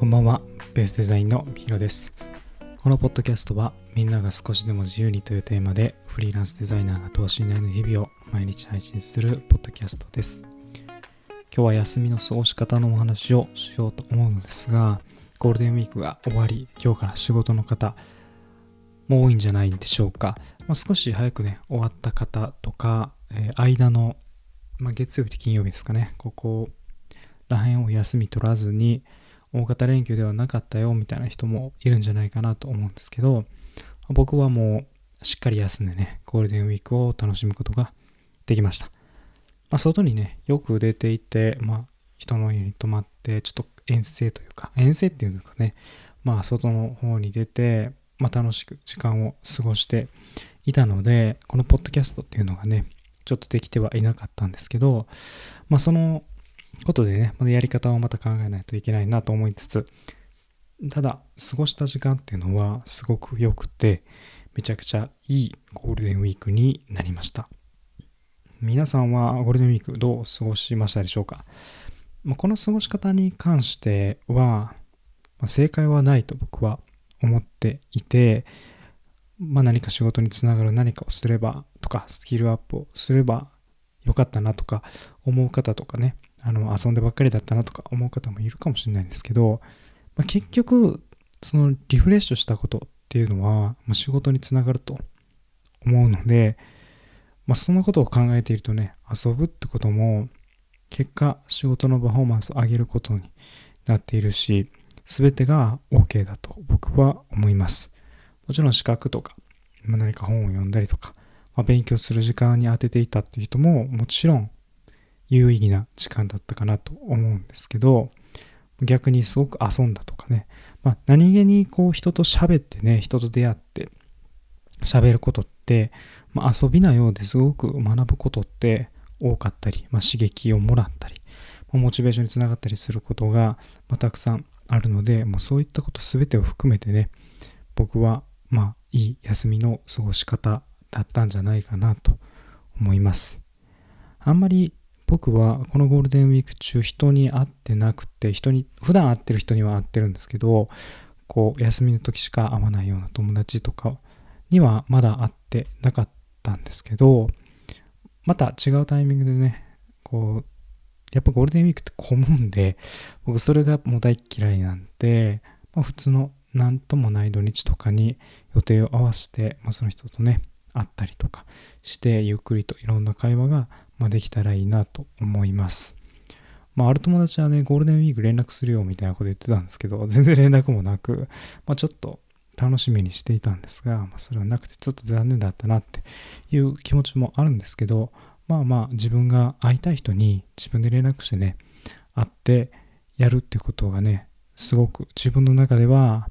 こんばんは、ベースデザインのヒロです。このポッドキャストは、みんなが少しでも自由にというテーマで、フリーランスデザイナーが等身大の日々を毎日配信するポッドキャストです。今日は休みの過ごし方のお話をしようと思うのですが、ゴールデンウィークが終わり、今日から仕事の方も多いんじゃないんでしょうか。まあ、少し早くね、終わった方とか、えー間の、まあ、月曜日と金曜日ですかね、ここら辺を休み取らずに、大型連休ではなかったよみたいな人もいるんじゃないかなと思うんですけど、僕はもうしっかり休んでね、ゴールデンウィークを楽しむことができました。まあ、外にね、よく出ていて、まあ、人の家に泊まって、ちょっと遠征というか、遠征っていうんですかね、まあ、外の方に出て、まあ、楽しく時間を過ごしていたので、このポッドキャストっていうのがね、ちょっとできてはいなかったんですけど、まあ、そのことでね、まだやり方をまた考えないといけないなと思いつつ、ただ、過ごした時間っていうのはすごく良くて、めちゃくちゃいいゴールデンウィークになりました。皆さんはゴールデンウィークどう過ごしましたでしょうか、ま、この過ごし方に関しては、ま正解はないと僕は思っていて、まあ、何か仕事につながる何かをすればとか、スキルアップをすればよかったなとか思う方とかね、あの遊んでばっかりだったなとか思う方もいるかもしれないんですけど、まあ、結局、そのリフレッシュしたことっていうのは、まあ、仕事につながると思うので、まあ、そのことを考えているとね、遊ぶってことも、結果、仕事のパフォーマンスを上げることになっているし、すべてが OK だと僕は思います。もちろん資格とか、ま、何か本を読んだりとか、まあ、勉強する時間に当てていたっていう人ももちろん有意義な時間だったかなと思うんですけど、逆にすごく遊んだとかね、まあ、何気にこう人と喋ってね、人と出会って喋ることって、まあ、遊びなようですごく学ぶことって多かったり、まあ、刺激をもらったり、モチベーションにつながったりすることが、ま、たくさんあるので、もうそういったこと全てを含めてね、僕はまあいい休みの過ごし方だったんじゃないかなと思います。あんまり僕はこのゴールデンウィーク中人に会ってなくて人に普段会ってる人には会ってるんですけどこう休みの時しか会わないような友達とかにはまだ会ってなかったんですけどまた違うタイミングでねこうやっぱゴールデンウィークって混むんで僕それがもう大嫌いなんで、まあ、普通の何ともない土日とかに予定を合わせて、まあ、その人とね会ったりとかしてゆっくりといろんな会話がまあ、できたらいいなと思います。まあ、ある友達はね、ゴールデンウィーク連絡するよみたいなこと言ってたんですけど、全然連絡もなく、まあ、ちょっと楽しみにしていたんですが、まあ、それはなくてちょっと残念だったなっていう気持ちもあるんですけど、まあまあ自分が会いたい人に自分で連絡してね、会ってやるってことがね、すごく自分の中では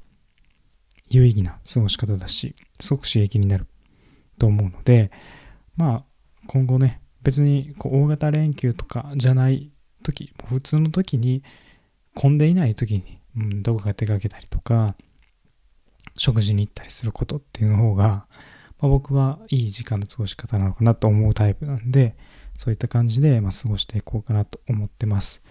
有意義な過ごし方だし、すごく刺激になると思うので、まあ今後ね、別にこう大型連休とかじゃない時普通の時に混んでいない時に、うん、どこか出かけたりとか食事に行ったりすることっていうの方が、まあ、僕はいい時間の過ごし方なのかなと思うタイプなんでそういった感じで、まあ、過ごしていこうかなと思ってます。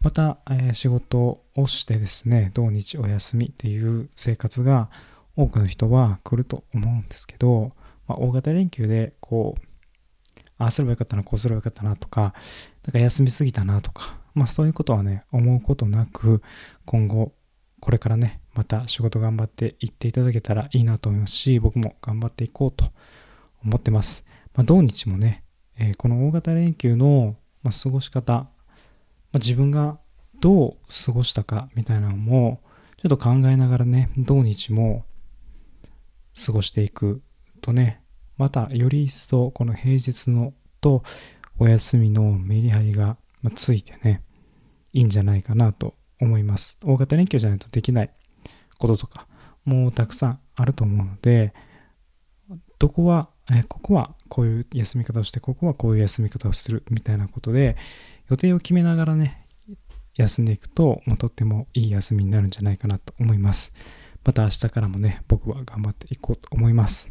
また、えー仕事をしてですね土日お休みっていう生活が多くの人は来ると思うんですけど、まあ、大型連休でこうああすればよかったな、こうすればよかったなとか、なんか休みすぎたなとか、まあそういうことはね、思うことなく、今後、これからね、また仕事頑張っていっていただけたらいいなと思いますし、僕も頑張っていこうと思ってます。まあ土日もね、えーこの大型連休の、ま、過ごし方、まあ、自分がどう過ごしたかみたいなのも、ちょっと考えながらね、土日も過ごしていくとね、またより一層この平日のとお休みのメリハリがついてね、いいんじゃないかなと思います。大型連休じゃないとできないこととか、もうたくさんあると思うので、どこは、えここはこういう休み方をして、ここはこういう休み方をするみたいなことで、予定を決めながらね、休んでいくと、まあとってもいい休みになるんじゃないかなと思います。また明日からもね、僕は頑張っていこうと思います。